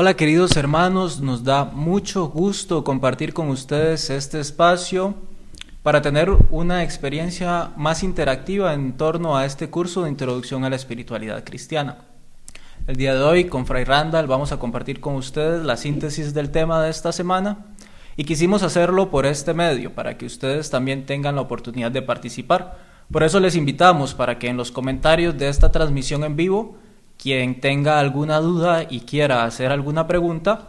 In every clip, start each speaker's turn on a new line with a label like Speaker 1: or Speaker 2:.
Speaker 1: Hola queridos hermanos, nos da mucho gusto compartir con ustedes este espacio para tener una experiencia más interactiva en torno a este curso de introducción a la espiritualidad cristiana. El día de hoy con Fray Randall vamos a compartir con ustedes la síntesis del tema de esta semana y quisimos hacerlo por este medio para que ustedes también tengan la oportunidad de participar. Por eso les invitamos para que en los comentarios de esta transmisión en vivo quien tenga alguna duda y quiera hacer alguna pregunta,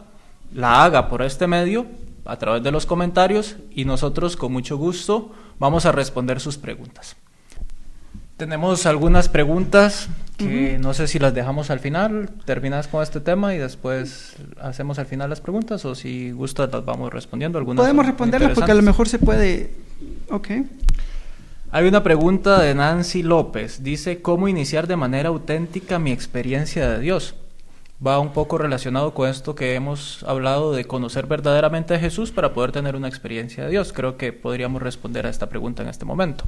Speaker 1: la haga por este medio, a través de los comentarios, y nosotros con mucho gusto vamos a responder sus preguntas. Tenemos algunas preguntas que no sé si las dejamos al final, terminas con este tema y después hacemos al final las preguntas o si gustas las vamos respondiendo. Algunas
Speaker 2: Podemos responderlas porque a lo mejor se puede... Ok.
Speaker 1: Hay una pregunta de Nancy López. Dice, ¿cómo iniciar de manera auténtica mi experiencia de Dios? Va un poco relacionado con esto que hemos hablado de conocer verdaderamente a Jesús para poder tener una experiencia de Dios. Creo que podríamos responder a esta pregunta en este momento.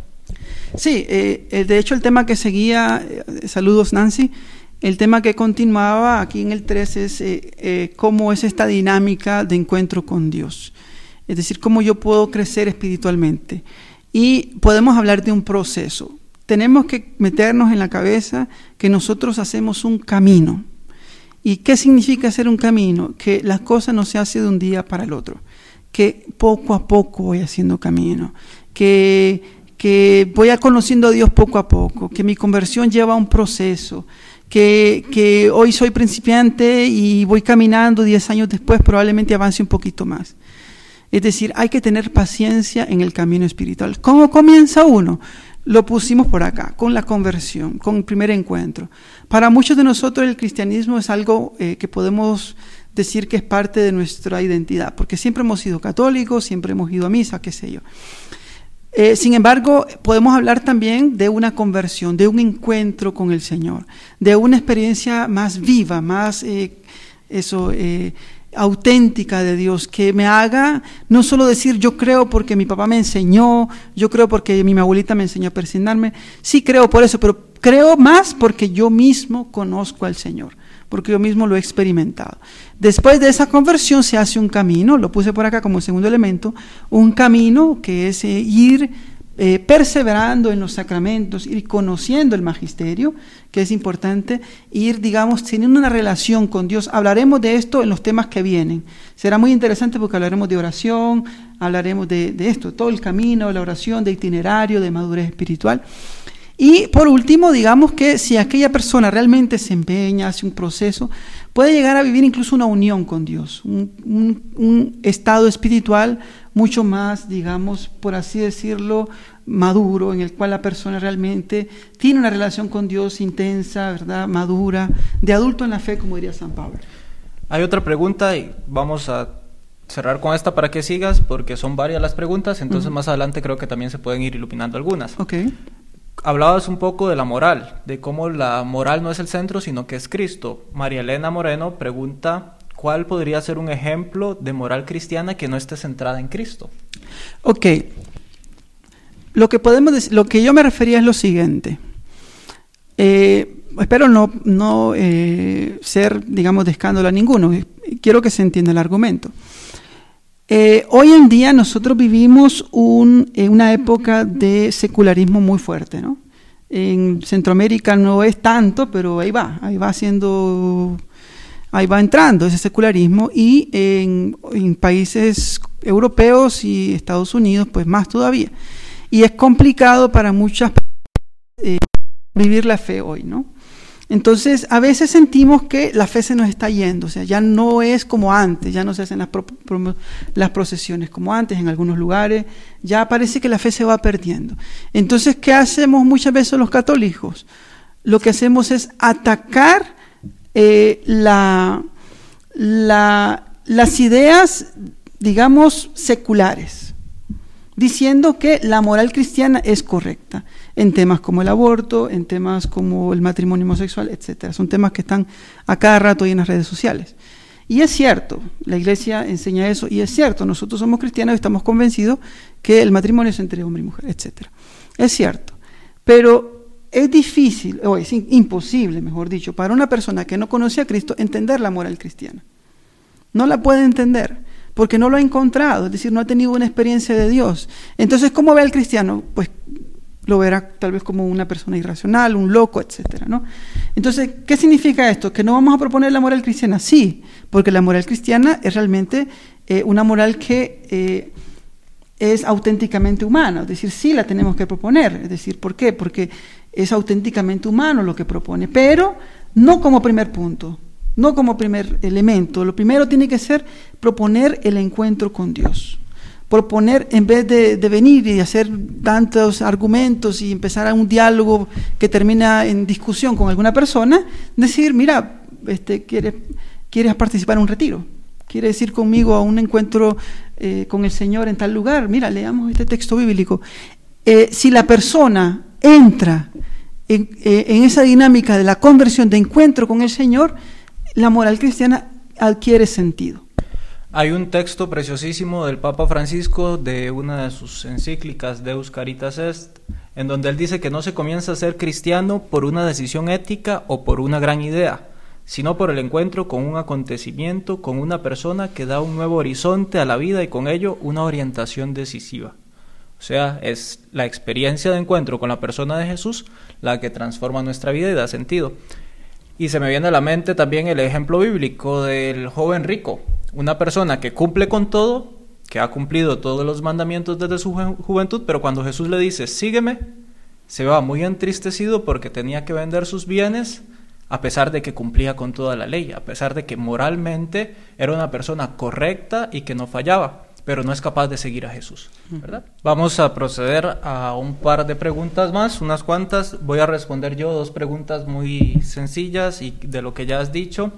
Speaker 2: Sí, eh, eh, de hecho el tema que seguía, eh, saludos Nancy, el tema que continuaba aquí en el 3 es cómo es esta dinámica de encuentro con Dios. Es decir, cómo yo puedo crecer espiritualmente. Y podemos hablar de un proceso. Tenemos que meternos en la cabeza que nosotros hacemos un camino. ¿Y qué significa hacer un camino? Que las cosas no se hacen de un día para el otro. Que poco a poco voy haciendo camino. Que, que voy a conociendo a Dios poco a poco. Que mi conversión lleva un proceso. Que, que, hoy soy principiante y voy caminando 10 años después, probablemente avance un poquito más. Es decir, hay que tener paciencia en el camino espiritual. ¿Cómo comienza uno? Lo pusimos por acá, con la conversión, con el primer encuentro. Para muchos de nosotros el cristianismo es algo eh, que podemos decir que es parte de nuestra identidad, porque siempre hemos sido católicos, siempre hemos ido a misa, qué sé yo. Eh, sin embargo, podemos hablar también de una conversión, de un encuentro con el Señor, de una experiencia más viva, más eh, eso, auténtica de Dios, que me haga no solo decir yo creo porque mi papá me enseñó, yo creo porque mi abuelita me enseñó a persignarme, sí creo por eso, pero creo más porque yo mismo conozco al Señor, porque yo mismo lo he experimentado. Después de esa conversión se hace un camino, lo puse por acá como segundo elemento, un camino que es eh, ir eh, perseverando en los sacramentos, ir conociendo el magisterio, que es importante, ir, digamos, teniendo una relación con Dios. Hablaremos de esto en los temas que vienen. Será muy interesante porque hablaremos de oración, hablaremos de, esto, todo el camino, la oración, de itinerario, de madurez espiritual. Y por último, digamos que si aquella persona realmente se empeña, hace un proceso, puede llegar a vivir incluso una unión con Dios, un, estado espiritual mucho más, digamos, por así decirlo, maduro, en el cual la persona realmente tiene una relación con Dios intensa, ¿verdad? Madura, de adulto en la fe, como diría San Pablo.
Speaker 1: Hay otra pregunta y vamos a cerrar con esta para que sigas, porque son varias las preguntas, entonces más adelante creo que también se pueden ir iluminando algunas.
Speaker 2: Okay
Speaker 1: hablabas un poco de la moral, de cómo la moral no es el centro, sino que es Cristo. María Elena Moreno pregunta, ¿cuál podría ser un ejemplo de moral cristiana que no esté centrada en Cristo?
Speaker 2: Ok. Lo que, podemos lo que yo me refería es lo siguiente. Eh, espero no, no eh, ser, digamos, de escándalo a ninguno. Quiero que se entienda el argumento. Eh, hoy en día nosotros vivimos un, una época de secularismo muy fuerte, ¿no? En Centroamérica no es tanto, pero ahí va, ahí va haciendo, ahí va entrando ese secularismo y en, países europeos y Estados Unidos, pues más todavía. Y es complicado para muchas personas eh, vivir la fe hoy, ¿no? Entonces, a veces sentimos que la fe se nos está yendo, o sea, ya no es como antes, ya no se hacen las, las, procesiones como antes en algunos lugares, ya parece que la fe se va perdiendo. Entonces, ¿qué hacemos muchas veces los católicos? Lo que hacemos es atacar eh, la, las ideas, digamos, seculares, diciendo que la moral cristiana es correcta. en temas como el aborto, en temas como el matrimonio homosexual, etc. Son temas que están a cada rato ahí en las redes sociales. Y es cierto, la iglesia enseña eso, y es cierto, nosotros somos cristianos y estamos convencidos que el matrimonio es entre hombre y mujer, etc. Es cierto, pero es difícil, o es imposible, mejor dicho, para una persona que no conoce a Cristo entender la moral cristiana. No la puede entender porque no lo ha encontrado, es decir, no ha tenido una experiencia de Dios. Entonces, ¿cómo ve al cristiano? Pues lo verá tal vez como una persona irracional, un loco, etcétera, ¿no? Entonces, ¿qué significa esto? ¿Que no vamos a proponer la moral cristiana? Sí, porque la moral cristiana es realmente eh, una moral que eh, es auténticamente humana, es decir, sí la tenemos que proponer, es decir, ¿por qué? Porque es auténticamente humano lo que propone, pero no como primer punto, no como primer elemento. Lo primero tiene que ser proponer el encuentro con Dios. Proponer, en vez de, venir y hacer tantos argumentos y empezar a un diálogo que termina en discusión con alguna persona, decir, mira, este, ¿quieres, quieres participar en un retiro? ¿Quieres ir conmigo a un encuentro eh, con el Señor en tal lugar? Mira, leamos este texto bíblico. Eh, si la persona entra en, eh, en esa dinámica de la conversión, de encuentro con el Señor, la moral cristiana adquiere sentido.
Speaker 1: Hay un texto preciosísimo del Papa Francisco de una de sus encíclicas, Deus Caritas Est, en donde él dice que no se comienza a ser cristiano por una decisión ética o por una gran idea, sino por el encuentro con un acontecimiento, con una persona que da un nuevo horizonte a la vida y con ello una orientación decisiva. O sea, es la experiencia de encuentro con la persona de Jesús la que transforma nuestra vida y da sentido. Y se me viene a la mente también el ejemplo bíblico del joven rico, una persona que cumple con todo, que ha cumplido todos los mandamientos desde su juventud, pero cuando Jesús le dice, sígueme, se va muy entristecido porque tenía que vender sus bienes, a pesar de que cumplía con toda la ley, a pesar de que moralmente era una persona correcta y que no fallaba pero no es capaz de seguir a Jesús. ¿verdad? Vamos a proceder a un par de preguntas más, unas cuantas. Voy a responder yo dos preguntas muy sencillas y de lo que ya has dicho.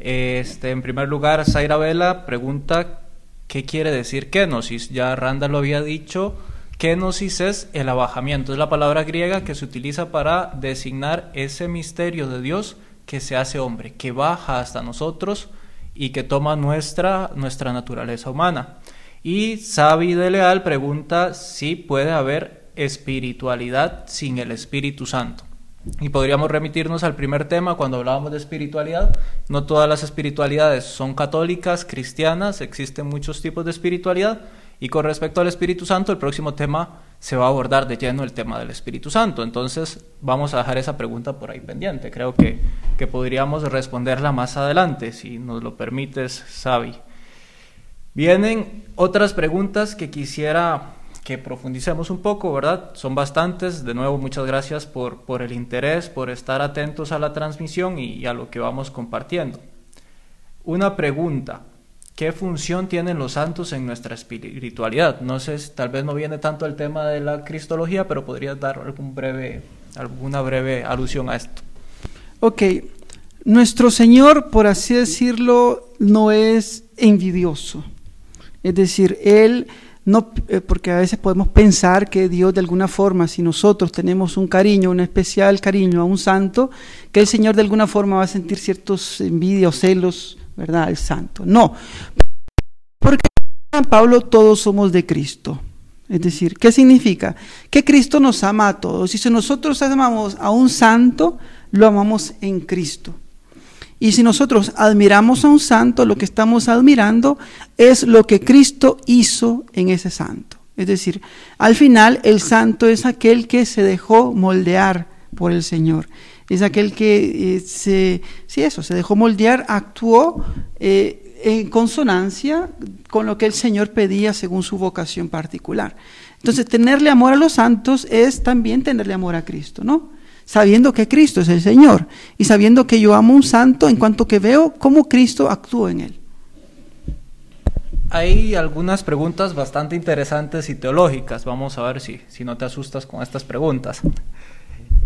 Speaker 1: Este, en primer lugar, Zaira Vela pregunta qué quiere decir kenosis. Ya Randa lo había dicho. Kenosis es el abajamiento, es la palabra griega que se utiliza para designar ese misterio de Dios que se hace hombre, que baja hasta nosotros y que toma nuestra, nuestra naturaleza humana. Y Sabi de Leal pregunta si puede haber espiritualidad sin el Espíritu Santo. Y podríamos remitirnos al primer tema cuando hablábamos de espiritualidad. No todas las espiritualidades son católicas, cristianas, existen muchos tipos de espiritualidad. Y con respecto al Espíritu Santo, el próximo tema se va a abordar de lleno el tema del Espíritu Santo. Entonces vamos a dejar esa pregunta por ahí pendiente. Creo que, que podríamos responderla más adelante, si nos lo permites, Sabi. Vienen otras preguntas que quisiera que profundicemos un poco, ¿verdad? Son bastantes. De nuevo, muchas gracias por, por el interés, por estar atentos a la transmisión y, a lo que vamos compartiendo. Una pregunta. ¿Qué función tienen los santos en nuestra espiritualidad? No sé, tal vez no viene tanto el tema de la cristología, pero podrías dar alguna breve alusión a esto.
Speaker 2: Ok, nuestro Señor, por así decirlo, no es envidioso. Es decir, Él no, eh, porque a veces podemos pensar que Dios de alguna forma, si nosotros tenemos un cariño, un especial cariño a un santo, que el Señor de alguna forma va a sentir ciertos envidias o celos, ¿verdad?, al santo. No, porque San Pablo todos somos de Cristo. Es decir, ¿qué significa? Que Cristo nos ama a todos. Y si nosotros amamos a un santo, lo amamos en Cristo. Y si nosotros admiramos a un santo, lo que estamos admirando es lo que Cristo hizo en ese santo. Es decir, al final el santo es aquel que se dejó moldear por el Señor. Es aquel que eh, se, eso, se dejó moldear, actuó eh, en consonancia con lo que el Señor pedía según su vocación particular. Entonces, tenerle amor a los santos es también tenerle amor a Cristo, ¿no? Sabiendo que Cristo es el Señor y sabiendo que yo amo un santo en cuanto que veo cómo Cristo actúa en él.
Speaker 1: Hay algunas preguntas bastante interesantes y teológicas. Vamos a ver si, si no te asustas con estas preguntas.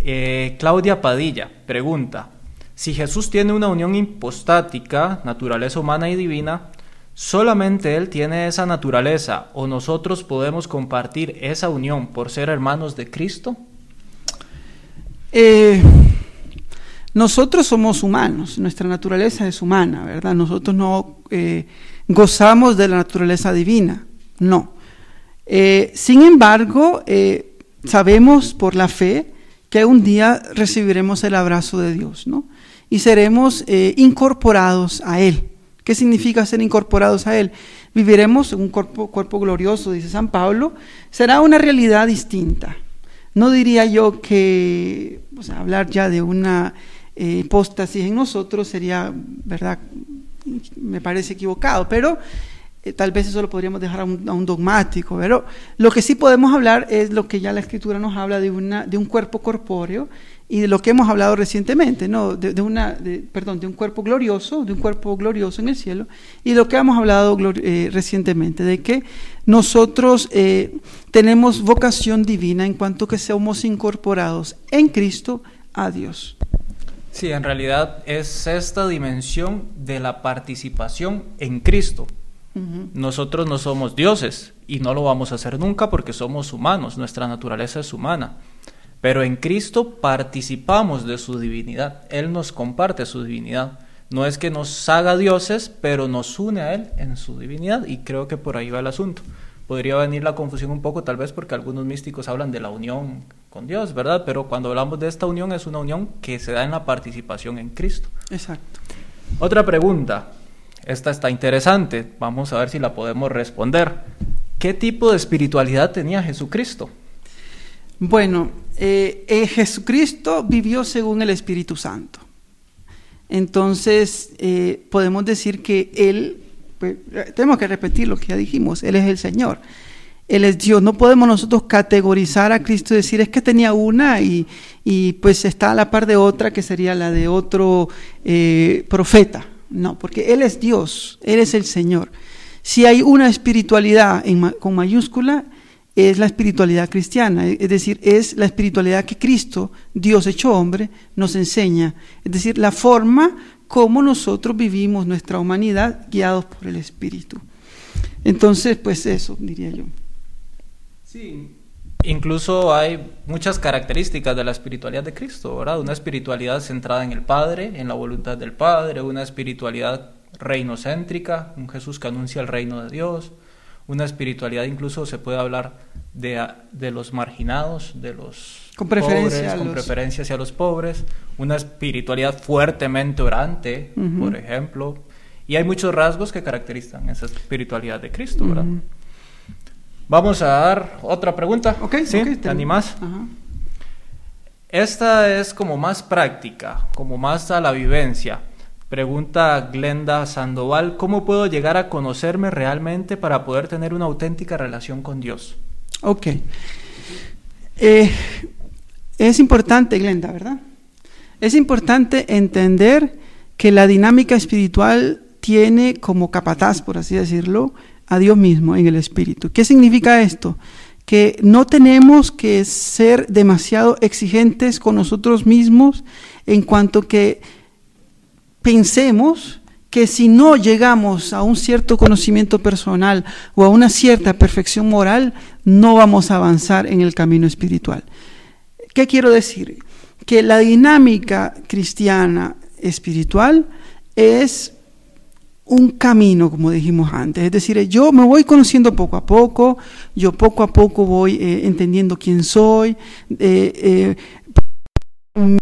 Speaker 1: Eh, Claudia Padilla pregunta, si Jesús tiene una unión hipostática, naturaleza humana y divina, ¿solamente Él tiene esa naturaleza o nosotros podemos compartir esa unión por ser hermanos de Cristo?
Speaker 2: Eh, nosotros somos humanos, nuestra naturaleza es humana, ¿verdad? Nosotros no eh, gozamos de la naturaleza divina, no. Eh, sin embargo, sabemos por la fe que un día recibiremos el abrazo de Dios, ¿no? Y seremos incorporados a Él. ¿Qué significa ser incorporados a Él? Viviremos en un cuerpo, cuerpo glorioso, dice San Pablo. Será una realidad distinta. No diría yo que hablar ya de una eh, hipóstasis en nosotros sería, ¿verdad? Me parece equivocado, pero eh, tal vez eso lo podríamos dejar a un, dogmático, pero lo que sí podemos hablar es lo que ya la escritura nos habla de, una, de un cuerpo corpóreo y de lo que hemos hablado recientemente, ¿no? de, una, perdón, de un cuerpo glorioso, de un cuerpo glorioso en el cielo, y lo que hemos hablado eh, recientemente, de que nosotros eh, tenemos vocación divina en cuanto que somos incorporados en Cristo a Dios.
Speaker 1: Sí, en realidad es esta dimensión de la participación en Cristo. Nosotros no somos dioses y no lo vamos a hacer nunca porque somos humanos, nuestra naturaleza es humana. Pero en Cristo participamos de su divinidad. Él nos comparte su divinidad. No es que nos haga dioses, pero nos une a Él en su divinidad y creo que por ahí va el asunto. Podría venir la confusión un poco tal vez porque algunos místicos hablan de la unión con Dios, ¿verdad? Pero cuando hablamos de esta unión es una unión que se da en la participación en Cristo.
Speaker 2: Exacto.
Speaker 1: Otra pregunta. Esta está interesante. Vamos a ver si la podemos responder. ¿Qué tipo de espiritualidad tenía Jesucristo?
Speaker 2: Bueno, eh, eh, Jesucristo vivió según el Espíritu Santo. Entonces, eh, podemos decir que Él, pues, tenemos que repetir lo que ya dijimos, Él es el Señor. Él es Dios. No podemos nosotros categorizar a Cristo y decir es que tenía una y, pues está a la par de otra que sería la de otro profeta. No, porque Él es Dios, Él es el Señor. Si hay una espiritualidad con mayúscula, es la espiritualidad cristiana, es decir, es la espiritualidad que Cristo, Dios hecho hombre, nos enseña, es decir, la forma como nosotros vivimos nuestra humanidad guiados por el Espíritu. Entonces, pues eso, diría yo.
Speaker 1: Sí, incluso hay muchas características de la espiritualidad de Cristo, ¿verdad? Una espiritualidad centrada en el Padre, en la voluntad del Padre, una espiritualidad reinocéntrica, un Jesús que anuncia el reino de Dios, una espiritualidad incluso se puede hablar de, de los marginados, de los
Speaker 2: con preferencia,
Speaker 1: pobres, con preferencia hacia los pobres, una espiritualidad fuertemente orante, por ejemplo, y hay muchos rasgos que caracterizan esa espiritualidad de Cristo, ¿verdad? Vamos a dar otra pregunta.
Speaker 2: Ok,
Speaker 1: ¿Sí? ¿Te animas? Esta es como más práctica, como más a la vivencia. Pregunta Glenda Sandoval, ¿cómo puedo llegar a conocerme realmente para poder tener una auténtica relación con Dios?
Speaker 2: Ok. Eh, es importante, Glenda, ¿verdad? Es importante entender que la dinámica espiritual tiene como capataz, por así decirlo, a Dios mismo en el espíritu. ¿Qué significa esto? Que no tenemos que ser demasiado exigentes con nosotros mismos en cuanto que pensemos que si no llegamos a un cierto conocimiento personal o a una cierta perfección moral, no vamos a avanzar en el camino espiritual. ¿Qué quiero decir? Que la dinámica cristiana espiritual es un camino, como dijimos antes. Es decir, yo me voy conociendo poco a poco, yo poco a poco voy eh, entendiendo quién soy, eh, eh, mi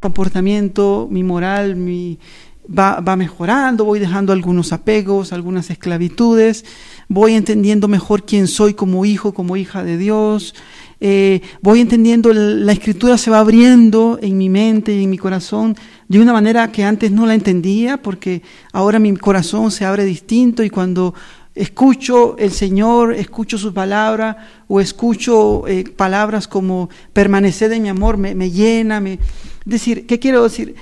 Speaker 2: comportamiento, mi moral, mi, va, mejorando, voy dejando algunos apegos, algunas esclavitudes, voy entendiendo mejor quién soy como hijo, como hija de Dios, voy entendiendo, la escritura se va abriendo en mi mente y en mi corazón de una manera que antes no la entendía, porque ahora mi corazón se abre distinto y cuando escucho el Señor, escucho su palabra o escucho eh, palabras como permanecer en mi amor, me, llena, me... decir, ¿qué quiero decir?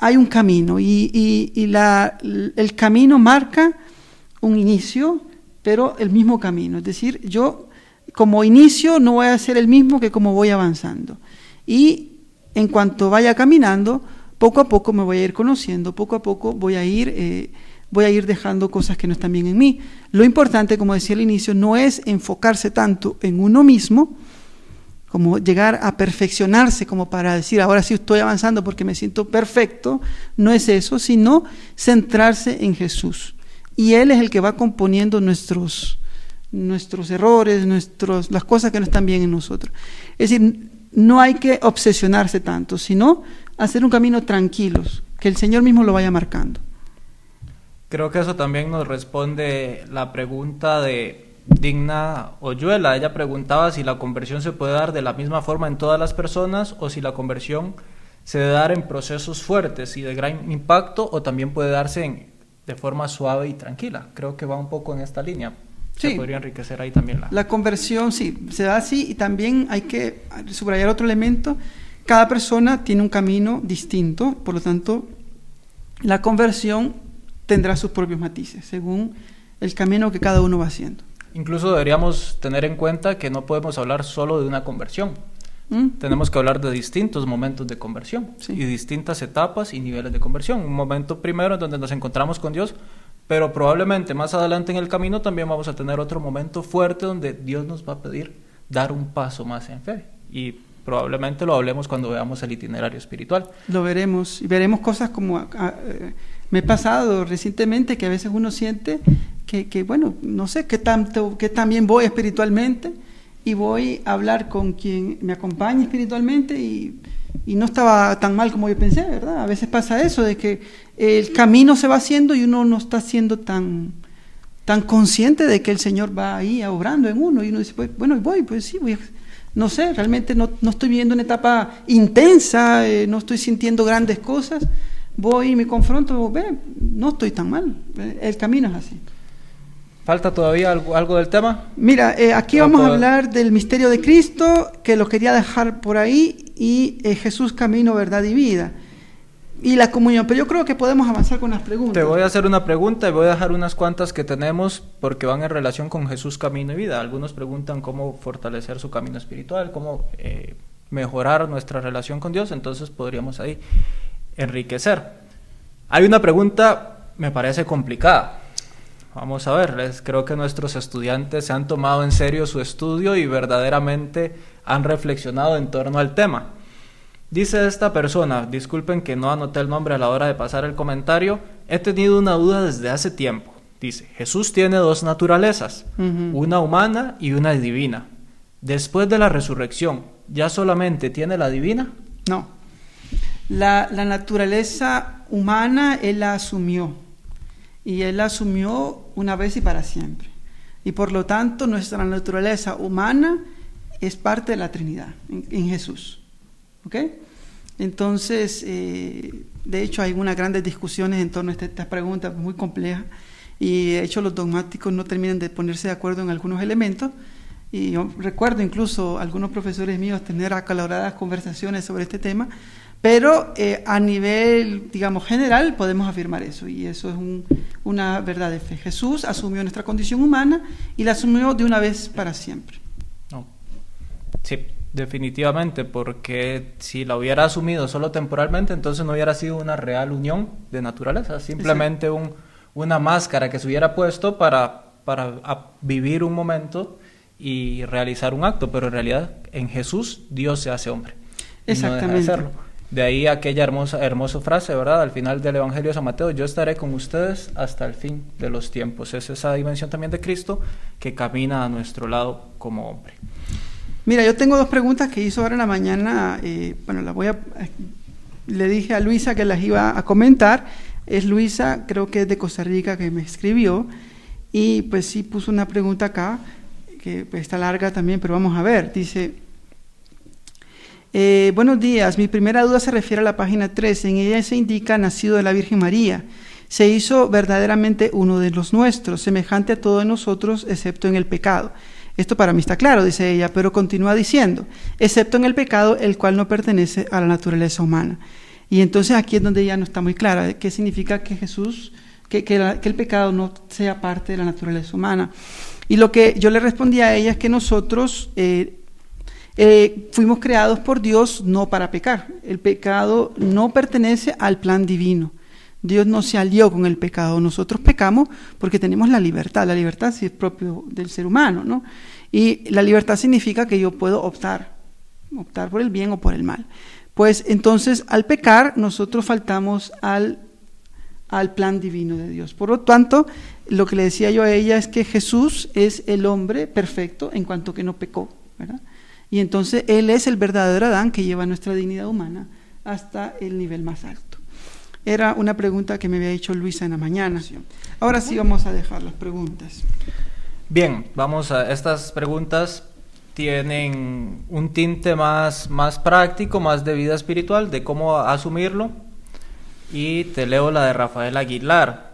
Speaker 2: hay un camino y, el camino marca un inicio, pero el mismo camino. Es decir, yo como inicio no voy a ser el mismo que como voy avanzando. Y en cuanto vaya caminando, poco a poco me voy a ir conociendo, poco a poco voy a ir, eh, voy a ir dejando cosas que no están bien en mí. Lo importante, como decía al inicio, no es enfocarse tanto en uno mismo, como llegar a perfeccionarse, como para decir, ahora sí estoy avanzando porque me siento perfecto, no es eso, sino centrarse en Jesús. Y Él es el que va componiendo nuestros, nuestros errores, nuestros, las cosas que no están bien en nosotros. Es decir, no hay que obsesionarse tanto, sino hacer un camino tranquilos, que el Señor mismo lo vaya marcando.
Speaker 1: Creo que eso también nos responde la pregunta de Digna Oyuela. Ella preguntaba si la conversión se puede dar de la misma forma en todas las personas o si la conversión se debe dar en procesos fuertes y de gran impacto o también puede darse de forma suave y tranquila. Creo que va un poco en esta línea.
Speaker 2: Sí.
Speaker 1: Se podría enriquecer ahí también la...
Speaker 2: La conversión, sí, se da así y también hay que subrayar otro elemento. Cada persona tiene un camino distinto, por lo tanto, la conversión tendrá sus propios matices según el camino que cada uno va haciendo.
Speaker 1: Incluso deberíamos tener en cuenta que no podemos hablar solo de una conversión.
Speaker 2: ¿Mm?
Speaker 1: Tenemos que hablar de distintos momentos de conversión
Speaker 2: Sí.
Speaker 1: y distintas etapas y niveles de conversión. Un momento primero en donde nos encontramos con Dios, pero probablemente más adelante en el camino también vamos a tener otro momento fuerte donde Dios nos va a pedir dar un paso más en fe. Y probablemente lo hablemos cuando veamos el itinerario espiritual.
Speaker 2: Lo veremos y veremos cosas como ah, eh, me he pasado recientemente que a veces uno siente que, que, bueno, no sé qué tanto, qué tan bien voy espiritualmente y voy a hablar con quien me acompañe espiritualmente y, y no estaba tan mal como yo pensé, ¿verdad? A veces pasa eso, de que el camino se va haciendo y uno no está siendo tan, tan consciente de que el Señor va ahí obrando en uno y uno dice, pues, bueno, voy, pues sí, voy a no sé, realmente no, no, estoy viviendo una etapa intensa, eh, no estoy sintiendo grandes cosas, voy y me confronto, ve, no estoy tan mal, eh, el camino es así.
Speaker 1: ¿Falta todavía algo, algo del tema?
Speaker 2: Mira, eh, aquí
Speaker 1: No
Speaker 2: vamos a hablar del misterio de Cristo, que lo quería dejar por ahí, y eh, Jesús camino, verdad y vida. Y la comunión, pero yo creo que podemos avanzar con las preguntas.
Speaker 1: Te voy a hacer una pregunta y voy a dejar unas cuantas que tenemos porque van en relación con Jesús camino y vida. Algunos preguntan cómo fortalecer su camino espiritual, cómo eh, mejorar nuestra relación con Dios, entonces podríamos ahí enriquecer. Hay una pregunta, me parece complicada. Vamos a ver, les- creo que nuestros estudiantes se han tomado en serio su estudio y verdaderamente han reflexionado en torno al tema. Dice esta persona, disculpen que no anoté el nombre a la hora de pasar el comentario, he tenido una duda desde hace tiempo. Dice, Jesús tiene dos naturalezas, una humana y una divina. Después de la resurrección, ¿ya solamente tiene la divina?
Speaker 2: No. La, la naturaleza humana Él la asumió. Y Él la asumió una vez y para siempre. Y por lo tanto, nuestra naturaleza humana es parte de la Trinidad en, en Jesús. ¿Ok? Entonces, eh, de hecho, hay unas grandes discusiones en torno a esta, esta pregunta muy compleja. Y de hecho, los dogmáticos no terminan de ponerse de acuerdo en algunos elementos. Y yo recuerdo incluso algunos profesores míos tener acaloradas conversaciones sobre este tema, pero eh, a nivel, digamos, general podemos afirmar eso, y eso es un- una verdad de fe. Jesús asumió nuestra condición humana y la asumió de una vez para siempre.
Speaker 1: No. Sí, definitivamente, porque si la hubiera asumido solo temporalmente, entonces no hubiera sido una real unión de naturaleza, simplemente un, una máscara que se hubiera puesto para, para a- vivir un momento y realizar un acto, pero en realidad en Jesús Dios se hace hombre. y no deja de
Speaker 2: Exactamente.
Speaker 1: De ahí aquella hermosa, hermosa frase, ¿verdad? Al final del Evangelio de San Mateo, yo estaré con ustedes hasta el fin de los tiempos. Es esa dimensión también de Cristo que camina a nuestro lado como hombre.
Speaker 2: Mira, yo tengo dos preguntas que hizo ahora en la mañana. eh, bueno, las voy a. Le dije a Luisa que las iba a comentar. Es Luisa, creo que es de Costa Rica, que me escribió. Y pues sí puso una pregunta acá, que pues, está larga también, pero vamos a ver. Dice. eh, buenos días, mi primera duda se refiere a la página 3. En ella se indica nacido de la Virgen María. Se hizo verdaderamente uno de los nuestros, semejante a todos nosotros, excepto en el pecado. Esto para mí está claro, dice ella, pero continúa diciendo, excepto en el pecado, el cual no pertenece a la naturaleza humana. Y entonces aquí es donde ya no está muy clara, ¿qué significa que Jesús, que, que el pecado no sea parte de la naturaleza humana? Y lo que yo le respondí a ella es que nosotros eh, eh, fuimos creados por Dios no para pecar. El pecado no pertenece al plan divino. Dios no se alió con el pecado. Nosotros pecamos porque tenemos la libertad. La libertad sí es propio del ser humano, ¿no? Y la libertad significa que yo puedo optar optar por el bien o por el mal. Pues entonces al pecar nosotros faltamos al, al plan divino de Dios. Por lo tanto, lo que le decía yo a ella es que Jesús es el hombre perfecto en cuanto que no pecó. ¿verdad? Y entonces Él es el verdadero Adán que lleva nuestra dignidad humana hasta el nivel más alto. Era una pregunta que me había hecho Luisa en la mañana. Ahora sí vamos a dejar las preguntas.
Speaker 1: Bien, vamos a estas preguntas tienen un tinte más, más práctico, más de vida espiritual, de cómo asumirlo. Y te leo la de Rafael Aguilar.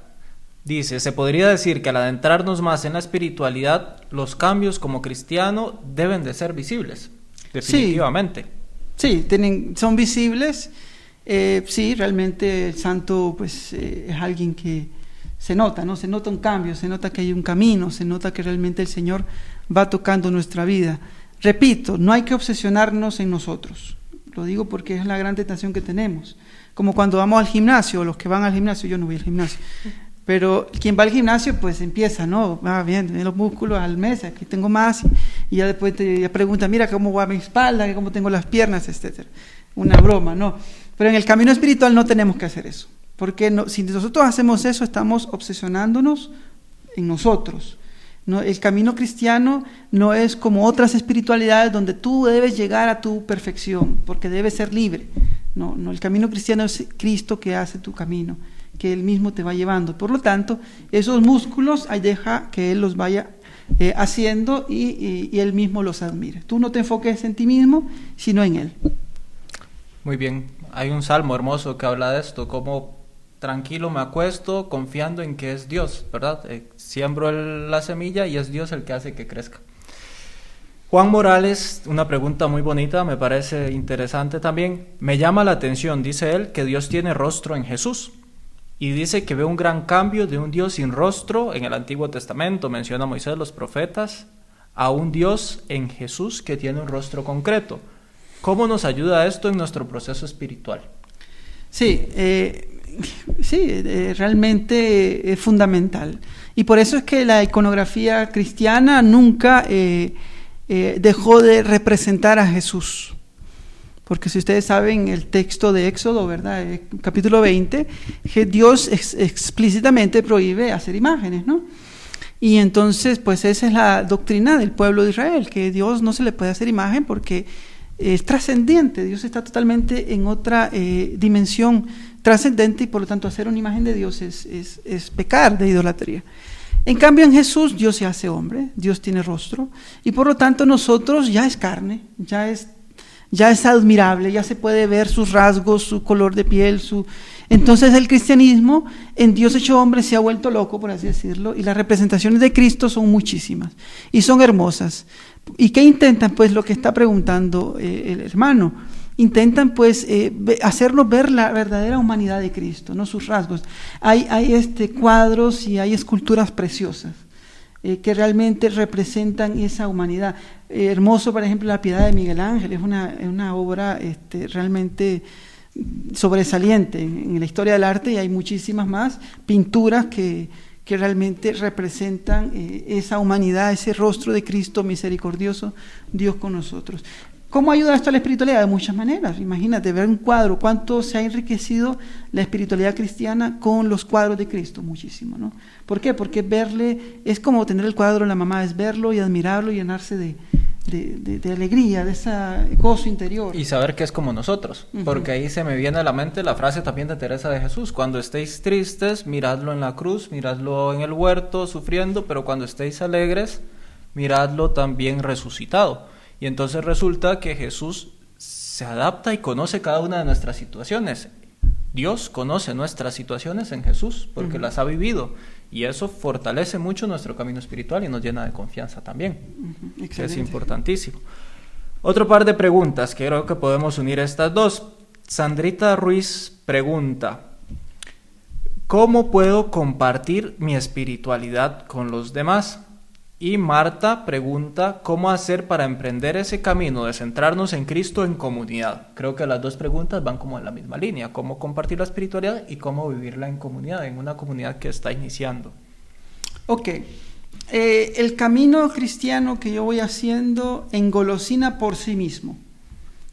Speaker 1: Dice, se podría decir que al adentrarnos más en la espiritualidad, los cambios como cristiano deben de ser visibles, definitivamente.
Speaker 2: Sí, tienen, son visibles. Eh, sí, realmente el santo pues, eh, es alguien que se nota, ¿no? Se nota un cambio, se nota que hay un camino, se nota que realmente el Señor va tocando nuestra vida. Repito, no hay que obsesionarnos en nosotros. Lo digo porque es la gran tentación que tenemos. Como cuando vamos al gimnasio, los que van al gimnasio, yo no voy al gimnasio. Pero quien va al gimnasio, pues empieza, ¿no? Va bien, los músculos al mes, aquí tengo más, y, ya después te pregunta, mira cómo va mi espalda, cómo tengo las piernas, etcétera. Una broma, ¿no? Pero en el camino espiritual no tenemos que hacer eso. Porque no, si nosotros hacemos eso, estamos obsesionándonos en nosotros. No, el camino cristiano no es como otras espiritualidades donde tú debes llegar a tu perfección, porque debes ser libre. No, no, el camino cristiano es Cristo que hace tu camino que Él mismo te va llevando. Por lo tanto, esos músculos, ahí deja que Él los vaya eh, haciendo y, Él mismo los admire. Tú no te enfoques en ti mismo, sino en Él.
Speaker 1: Muy bien, hay un salmo hermoso que habla de esto, como tranquilo me acuesto confiando en que es Dios, ¿verdad? Eh, siembro la semilla y es Dios el que hace que crezca. Juan Morales, una pregunta muy bonita, me parece interesante también. Me llama la atención, dice él, que Dios tiene rostro en Jesús. Y dice que ve un gran cambio de un Dios sin rostro en el Antiguo Testamento, menciona Moisés, los profetas, a un Dios en Jesús que tiene un rostro concreto. ¿Cómo nos ayuda esto en nuestro proceso espiritual?
Speaker 2: Sí, eh, sí, eh, realmente es fundamental. Y por eso es que la iconografía cristiana nunca eh, dejó de representar a Jesús. Porque si ustedes saben el texto de Éxodo, ¿verdad? Eh, capítulo 20, que Dios explícitamente prohíbe hacer imágenes, ¿no? Y entonces, pues esa es la doctrina del pueblo de Israel, que Dios no se le puede hacer imagen porque es trascendente, Dios está totalmente en otra eh, dimensión trascendente y por lo tanto hacer una imagen de Dios es, es, es pecar de idolatría. En cambio en Jesús Dios se hace hombre, Dios tiene rostro y por lo tanto nosotros ya es carne, ya es ya es admirable, ya se puede ver sus rasgos, su color de piel, su... Entonces el cristianismo en Dios hecho hombre se ha vuelto loco, por así decirlo, y las representaciones de Cristo son muchísimas y son hermosas. ¿Y qué intentan? Pues lo que está preguntando eh, el hermano. Intentan pues eh, hacernos ver la verdadera humanidad de Cristo, no sus rasgos. Hay, hay este, cuadros y hay esculturas preciosas eh, que realmente representan esa humanidad. Hermoso, por ejemplo, la piedad de Miguel Ángel, es una, una obra este, realmente sobresaliente en, la historia del arte y hay muchísimas más pinturas que, que realmente representan eh, esa humanidad, ese rostro de Cristo misericordioso, Dios con nosotros. ¿Cómo ayuda esto a la espiritualidad? De muchas maneras. Imagínate, ver un cuadro, cuánto se ha enriquecido la espiritualidad cristiana con los cuadros de Cristo, muchísimo, ¿no? ¿Por qué? Porque verle, es como tener el cuadro de la mamá, es verlo y admirarlo y llenarse de, de, alegría, de ese gozo interior.
Speaker 1: Y saber que es como nosotros, porque ahí se me viene a la mente la frase también de Teresa de Jesús, cuando estéis tristes, miradlo en la cruz, miradlo en el huerto sufriendo, pero cuando estéis alegres, miradlo también resucitado. Y entonces resulta que Jesús se adapta y conoce cada una de nuestras situaciones. Dios conoce nuestras situaciones en Jesús porque las ha vivido y eso fortalece mucho nuestro camino espiritual y nos llena de confianza también. Es importantísimo. Otro par de preguntas que creo que podemos unir estas dos. Sandrita Ruiz pregunta, ¿cómo puedo compartir mi espiritualidad con los demás? Y Marta pregunta cómo hacer para emprender ese camino de centrarnos en Cristo en comunidad. Creo que las dos preguntas van como en la misma línea, cómo compartir la espiritualidad y cómo vivirla en comunidad, en una comunidad que está iniciando.
Speaker 2: Ok, eh, el camino cristiano que yo voy haciendo engolosina por sí mismo.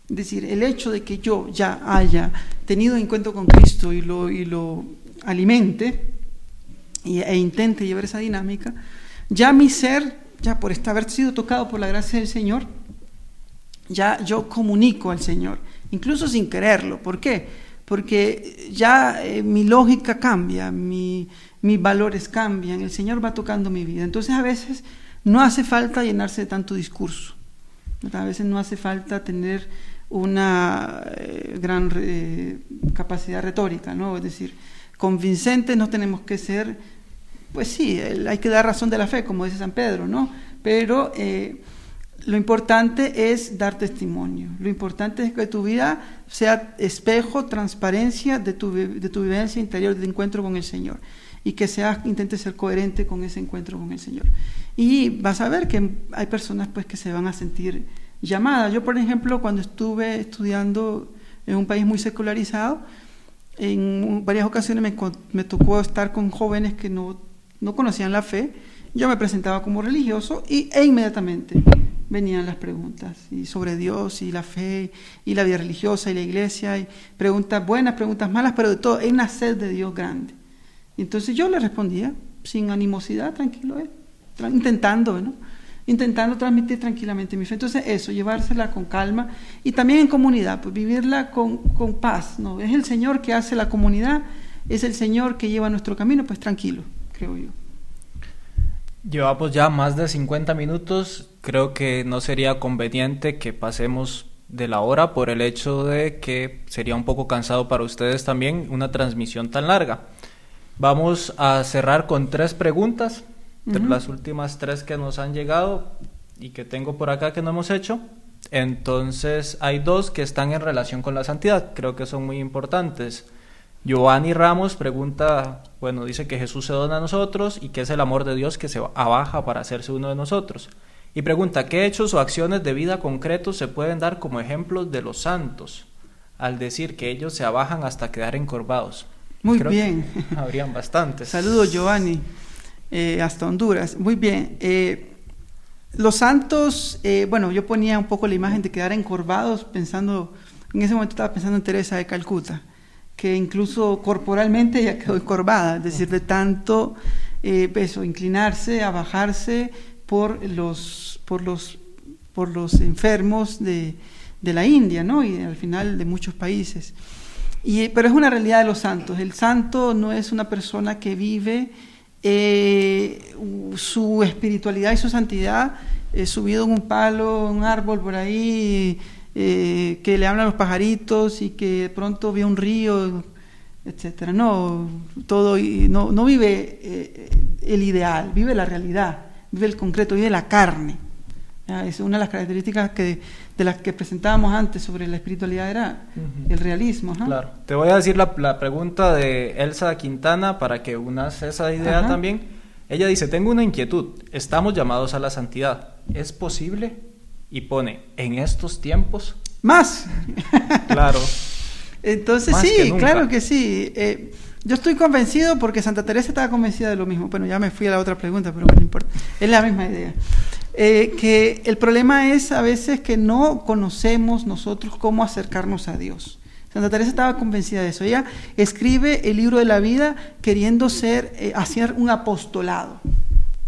Speaker 2: Es decir, el hecho de que yo ya haya tenido encuentro con Cristo y lo, y lo alimente e intente llevar esa dinámica, ya mi ser, ya por haber sido tocado por la gracia del Señor, ya yo comunico al Señor, incluso sin quererlo. ¿Por qué? Porque ya eh, mi lógica cambia, mi, mis valores cambian, el Señor va tocando mi vida. Entonces a veces no hace falta llenarse de tanto discurso, a veces no hace falta tener una eh, gran capacidad retórica, ¿no? Es decir, convincentes no tenemos que ser, pues sí, hay que dar razón de la fe, como dice San Pedro, ¿no? Pero lo importante es dar testimonio. Lo importante es que tu vida sea espejo, transparencia de tu, de tu vivencia interior, de encuentro con el Señor. Y que seas, intentes ser coherente con ese encuentro con el Señor. Y vas a ver que hay personas pues que se van a sentir llamadas. Yo, por ejemplo, cuando estuve estudiando en un país muy secularizado, en varias ocasiones me tocó estar con jóvenes que no, no conocían la fe. Yo me presentaba como religioso y, e inmediatamente venían las preguntas y sobre Dios y la fe y la vida religiosa y la iglesia y preguntas buenas, preguntas malas, pero de todo, hay una sed de Dios grande. Y entonces yo le respondía sin animosidad, tranquilo, ¿eh? intentando, ¿no? intentando transmitir tranquilamente mi fe. Entonces eso, llevársela con calma y también en comunidad, pues vivirla con, con paz. ¿no? Es el Señor que hace la comunidad, es el Señor que lleva nuestro camino, pues tranquilo, creo yo.
Speaker 1: Llevamos ya más de 50 minutos. Creo que no sería conveniente que pasemos de la hora por el hecho de que sería un poco cansado para ustedes también una transmisión tan larga. Vamos a cerrar con tres preguntas, las últimas tres que nos han llegado y que tengo por acá que no hemos hecho. Entonces hay dos que están en relación con la santidad, creo que son muy importantes. Giovanni Ramos pregunta, bueno, dice que Jesús se dona a nosotros y que es el amor de Dios que se abaja para hacerse uno de nosotros. Y pregunta, ¿qué hechos o acciones de vida concretos se pueden dar como ejemplos de los santos al decir que ellos se abajan hasta quedar encorvados?
Speaker 2: Muy bien.
Speaker 1: habrían bastantes.
Speaker 2: Saludos, Giovanni, eh, hasta Honduras. Muy bien. Eh, los santos, eh, bueno, yo ponía un poco la imagen de quedar encorvados pensando, en ese momento estaba pensando en Teresa de Calcuta que incluso corporalmente ella quedó encorvada, es decir, de tanto eh, peso, inclinarse, a bajarse por los, por los, por los enfermos de, de la India, ¿no? Y al final de muchos países. Y, pero es una realidad de los santos. El santo no es una persona que vive eh, su espiritualidad y su santidad eh, subido en un palo, un árbol por ahí, eh, que le hablan los pajaritos y que de pronto ve un río, etcétera. No, todo no, no vive eh, el ideal, vive la realidad, vive el concreto, vive la carne. Es una de las características que, de las que presentábamos antes sobre la espiritualidad, era el realismo.
Speaker 1: Claro. Te voy a decir la, la, pregunta de Elsa Quintana para que unas esa idea también. Ella dice, tengo una inquietud, estamos llamados a la santidad. ¿Es posible? Y pone en estos tiempos
Speaker 2: más.
Speaker 1: claro.
Speaker 2: Entonces sí, claro que sí. Eh, yo estoy convencido porque Santa Teresa estaba convencida de lo mismo. Bueno, ya me fui a la otra pregunta, pero no importa. Es la misma idea. Eh, que el problema es a veces que no conocemos nosotros cómo acercarnos a Dios. Santa Teresa estaba convencida de eso. Ella escribe el libro de la vida queriendo ser, eh, hacer un apostolado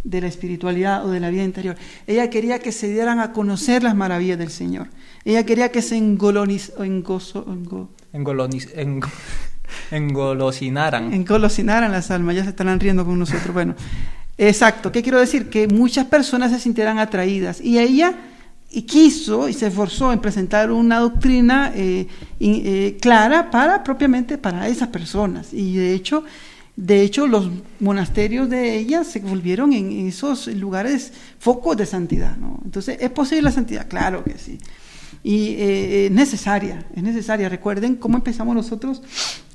Speaker 2: de la espiritualidad o de la vida interior. Ella quería que se dieran a conocer las maravillas del Señor. Ella quería que se engoloniz, engozo,
Speaker 1: engolosinaran.
Speaker 2: Engolosinaran las almas, ya se estarán riendo con nosotros. Bueno, exacto. ¿Qué quiero decir? Que muchas personas se sintieran atraídas y ella y quiso y se esforzó en presentar una doctrina eh, eh, clara para propiamente para esas personas. Y de hecho, de hecho, los monasterios de ella se volvieron en esos lugares focos de santidad. ¿no? Entonces, ¿es posible la santidad? Claro que sí. Y eh, es necesaria, es necesaria. Recuerden cómo empezamos nosotros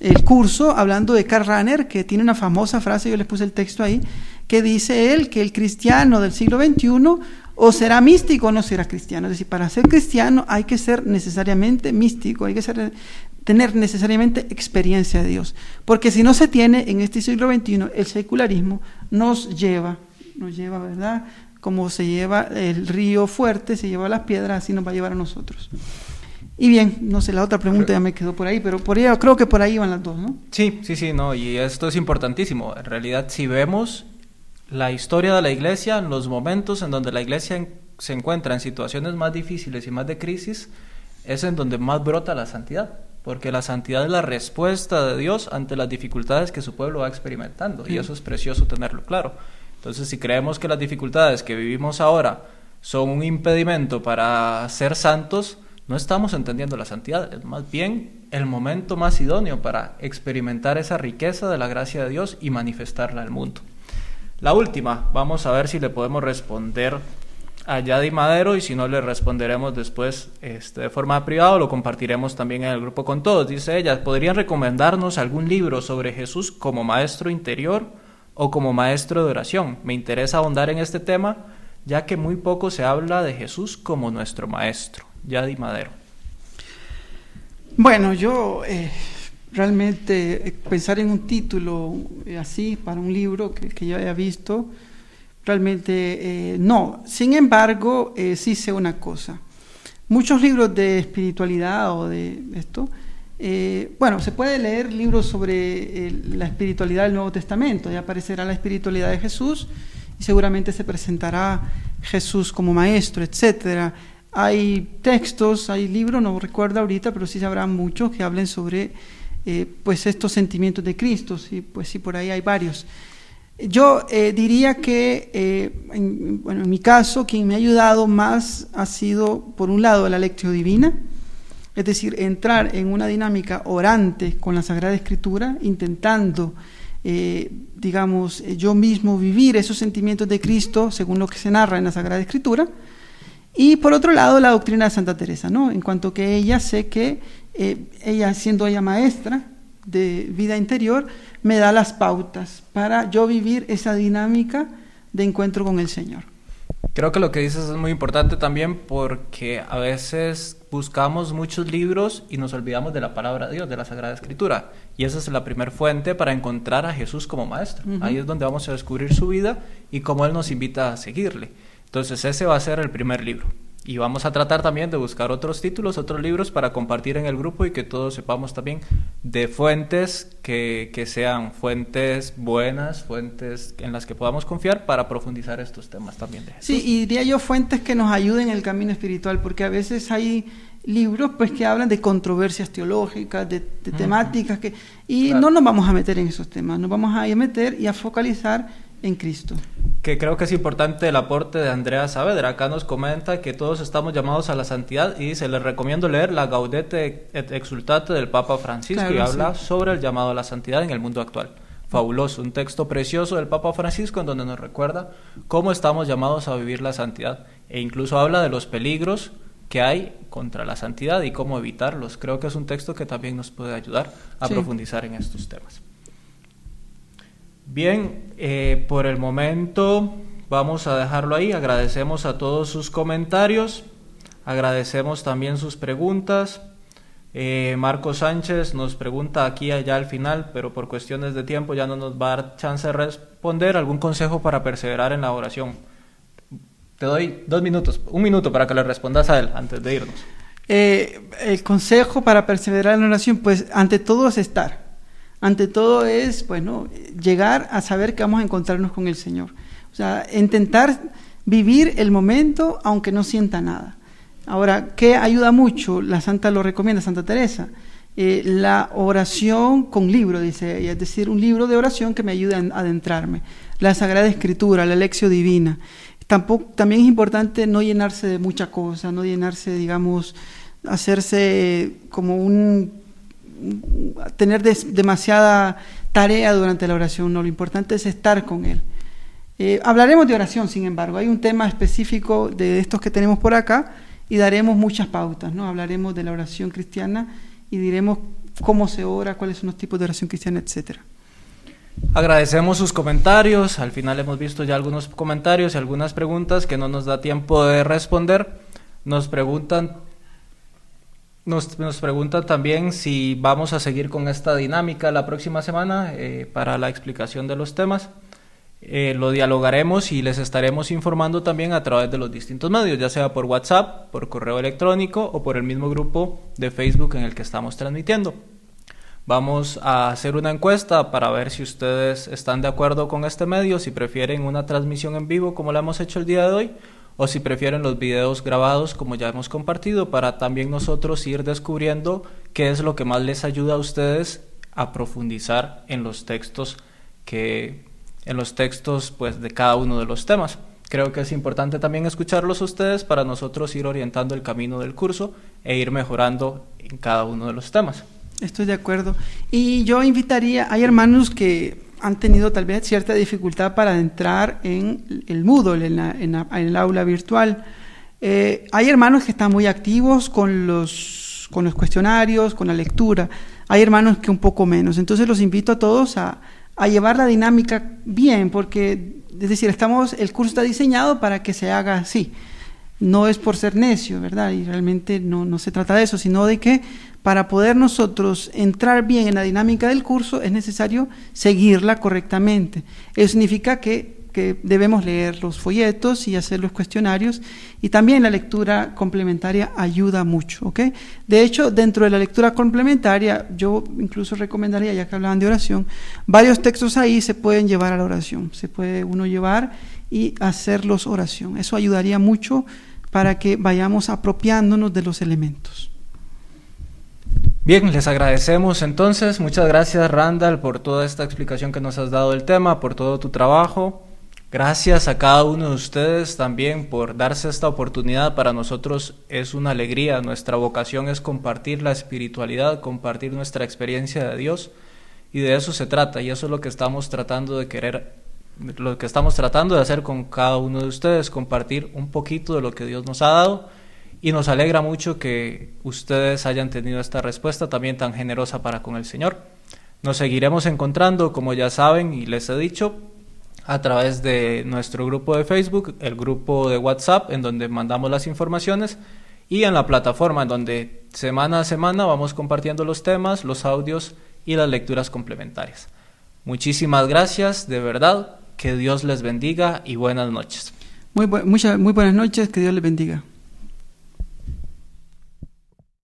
Speaker 2: el curso hablando de Karl Rahner, que tiene una famosa frase, yo les puse el texto ahí, que dice él que el cristiano del siglo XXI o será místico o no será cristiano. Es decir, para ser cristiano hay que ser necesariamente místico, hay que ser tener necesariamente experiencia de Dios. Porque si no se tiene en este siglo XXI, el secularismo nos lleva, nos lleva, ¿verdad? Como se lleva el río fuerte, se lleva las piedras, así nos va a llevar a nosotros. Y bien, no sé, la otra pregunta ya me quedó por ahí, pero por ahí, creo que por ahí van las dos, ¿no?
Speaker 1: Sí, sí, sí, no, y esto es importantísimo. En realidad, si vemos la historia de la iglesia, los momentos en donde la iglesia se encuentra en situaciones más difíciles y más de crisis, es en donde más brota la santidad, porque la santidad es la respuesta de Dios ante las dificultades que su pueblo va experimentando, y eso es precioso tenerlo claro. Entonces, si creemos que las dificultades que vivimos ahora son un impedimento para ser santos, no estamos entendiendo la santidad, es más bien el momento más idóneo para experimentar esa riqueza de la gracia de Dios y manifestarla al mundo. La última, vamos a ver si le podemos responder a Yadi Madero y si no le responderemos después este, de forma privada, lo compartiremos también en el grupo con todos. Dice ella, ¿podrían recomendarnos algún libro sobre Jesús como maestro interior o como maestro de oración? Me interesa ahondar en este tema ya que muy poco se habla de Jesús como nuestro maestro. Yadi Madero.
Speaker 2: Bueno, yo eh, realmente eh, pensar en un título eh, así para un libro que, yo haya visto, realmente no. Sin embargo, sí sé una cosa. Muchos libros de espiritualidad o de esto, bueno, se puede leer libros sobre la espiritualidad del Nuevo Testamento, ya aparecerá la espiritualidad de Jesús y seguramente se presentará Jesús como maestro, etcétera. Hay textos, hay libros, no recuerdo ahorita, pero sí habrá muchos que hablen sobre eh, pues estos sentimientos de Cristo, sí, pues sí, por ahí hay varios. Yo eh, diría que, eh, en, bueno, en mi caso, quien me ha ayudado más ha sido, por un lado, la lección divina, es decir, entrar en una dinámica orante con la Sagrada Escritura, intentando, digamos, yo mismo vivir esos sentimientos de Cristo según lo que se narra en la Sagrada Escritura, y por otro lado, la doctrina de Santa Teresa, ¿no? En cuanto que ella sé que eh, ella, siendo ella maestra de vida interior, me da las pautas para yo vivir esa dinámica de encuentro con el Señor.
Speaker 1: Creo que lo que dices es muy importante también porque a veces buscamos muchos libros y nos olvidamos de la palabra de Dios, de la Sagrada Escritura. Y esa es la primera fuente para encontrar a Jesús como maestro. Ahí es donde vamos a descubrir su vida y cómo Él nos invita a seguirle. Entonces ese va a ser el primer libro. Y vamos a tratar también de buscar otros títulos, otros libros para compartir en el grupo y que todos sepamos también de fuentes que, que, sean fuentes buenas, fuentes en las que podamos confiar para profundizar estos temas también de
Speaker 2: Sí, y diría yo fuentes que nos ayuden en el camino espiritual, porque a veces hay libros pues que hablan de controversias teológicas, de, temáticas que y no nos vamos a meter en esos temas, nos vamos a meter y a focalizar en Cristo.
Speaker 1: Que creo que es importante el aporte de Andrea Saavedra. Acá nos comenta que todos estamos llamados a la santidad y dice, les recomiendo leer la Gaudete et Exultate del Papa Francisco y habla sobre el llamado a la santidad en el mundo actual. Fabuloso, un texto precioso del Papa Francisco en donde nos recuerda cómo estamos llamados a vivir la santidad e incluso habla de los peligros que hay contra la santidad y cómo evitarlos. Creo que es un texto que también nos puede ayudar a profundizar en estos temas. Bien, eh, por el momento vamos a dejarlo ahí. Agradecemos a todos sus comentarios, agradecemos también sus preguntas. Eh, Marco Sánchez nos pregunta aquí allá al final, pero por cuestiones de tiempo ya no nos va a dar chance de responder. ¿Algún consejo para perseverar en la oración? Te doy dos minutos, un minuto para que le respondas a él antes de irnos.
Speaker 2: Eh, el consejo para perseverar en la oración, pues ante todo es estar ante todo es, bueno, llegar a saber que vamos a encontrarnos con el Señor. O sea, intentar vivir el momento aunque no sienta nada. Ahora, ¿qué ayuda mucho? La Santa lo recomienda, Santa Teresa. Eh, la oración con libro, dice ella, es decir, un libro de oración que me ayude a adentrarme. La Sagrada Escritura, la Lección Divina. Tampoco, también es importante no llenarse de mucha cosa, no llenarse, digamos, hacerse como un tener demasiada tarea durante la oración, no, lo importante es estar con Él. Eh, hablaremos de oración, sin embargo, hay un tema específico de estos que tenemos por acá y daremos muchas pautas, ¿no? Hablaremos de la oración cristiana y diremos cómo se ora, cuáles son los tipos de oración cristiana, etcétera.
Speaker 1: Agradecemos sus comentarios, al final hemos visto ya algunos comentarios y algunas preguntas que no nos da tiempo de responder. Nos preguntan nos, nos preguntan también si vamos a seguir con esta dinámica la próxima semana eh, para la explicación de los temas. Eh, lo dialogaremos y les estaremos informando también a través de los distintos medios, ya sea por WhatsApp, por correo electrónico o por el mismo grupo de Facebook en el que estamos transmitiendo. Vamos a hacer una encuesta para ver si ustedes están de acuerdo con este medio, si prefieren una transmisión en vivo como la hemos hecho el día de hoy o si prefieren los videos grabados como ya hemos compartido para también nosotros ir descubriendo qué es lo que más les ayuda a ustedes a profundizar en los textos que en los textos pues de cada uno de los temas. Creo que es importante también escucharlos a ustedes para nosotros ir orientando el camino del curso e ir mejorando en cada uno de los temas.
Speaker 2: Estoy de acuerdo. Y yo invitaría, hay hermanos que han tenido tal vez cierta dificultad para entrar en el Moodle, en, el aula virtual. Eh, hay hermanos que están muy activos con los, con los cuestionarios, con la lectura. Hay hermanos que un poco menos. Entonces los invito a todos a, a llevar la dinámica bien, porque, es decir, estamos, el curso está diseñado para que se haga así. No es por ser necio, ¿verdad? Y realmente no, no se trata de eso, sino de que para poder nosotros entrar bien en la dinámica del curso es necesario seguirla correctamente. Eso significa que que debemos leer los folletos y hacer los cuestionarios y también la lectura complementaria ayuda mucho. De hecho, dentro de la lectura complementaria, yo incluso recomendaría, ya que hablaban de oración, varios textos ahí se pueden llevar a la oración, se puede uno llevar y hacerlos oración. Eso ayudaría mucho para que vayamos apropiándonos de los elementos.
Speaker 1: Bien, les agradecemos entonces. Muchas gracias Randall por toda esta explicación que nos has dado del tema, por todo tu trabajo. Gracias a cada uno de ustedes también por darse esta oportunidad. Para nosotros es una alegría. Nuestra vocación es compartir la espiritualidad, compartir nuestra experiencia de Dios. Y de eso se trata. Y eso es lo que estamos tratando de querer, lo que estamos tratando de hacer con cada uno de ustedes, compartir un poquito de lo que Dios nos ha dado. Y nos alegra mucho que ustedes hayan tenido esta respuesta también tan generosa para con el Señor. Nos seguiremos encontrando, como ya saben y les he dicho, a través de nuestro grupo de Facebook, el grupo de WhatsApp en donde mandamos las informaciones y en la plataforma en donde semana a semana vamos compartiendo los temas, los audios y las lecturas complementarias. Muchísimas gracias, de verdad, que Dios les bendiga y buenas noches.
Speaker 2: Muy, buenas noches, que Dios les bendiga.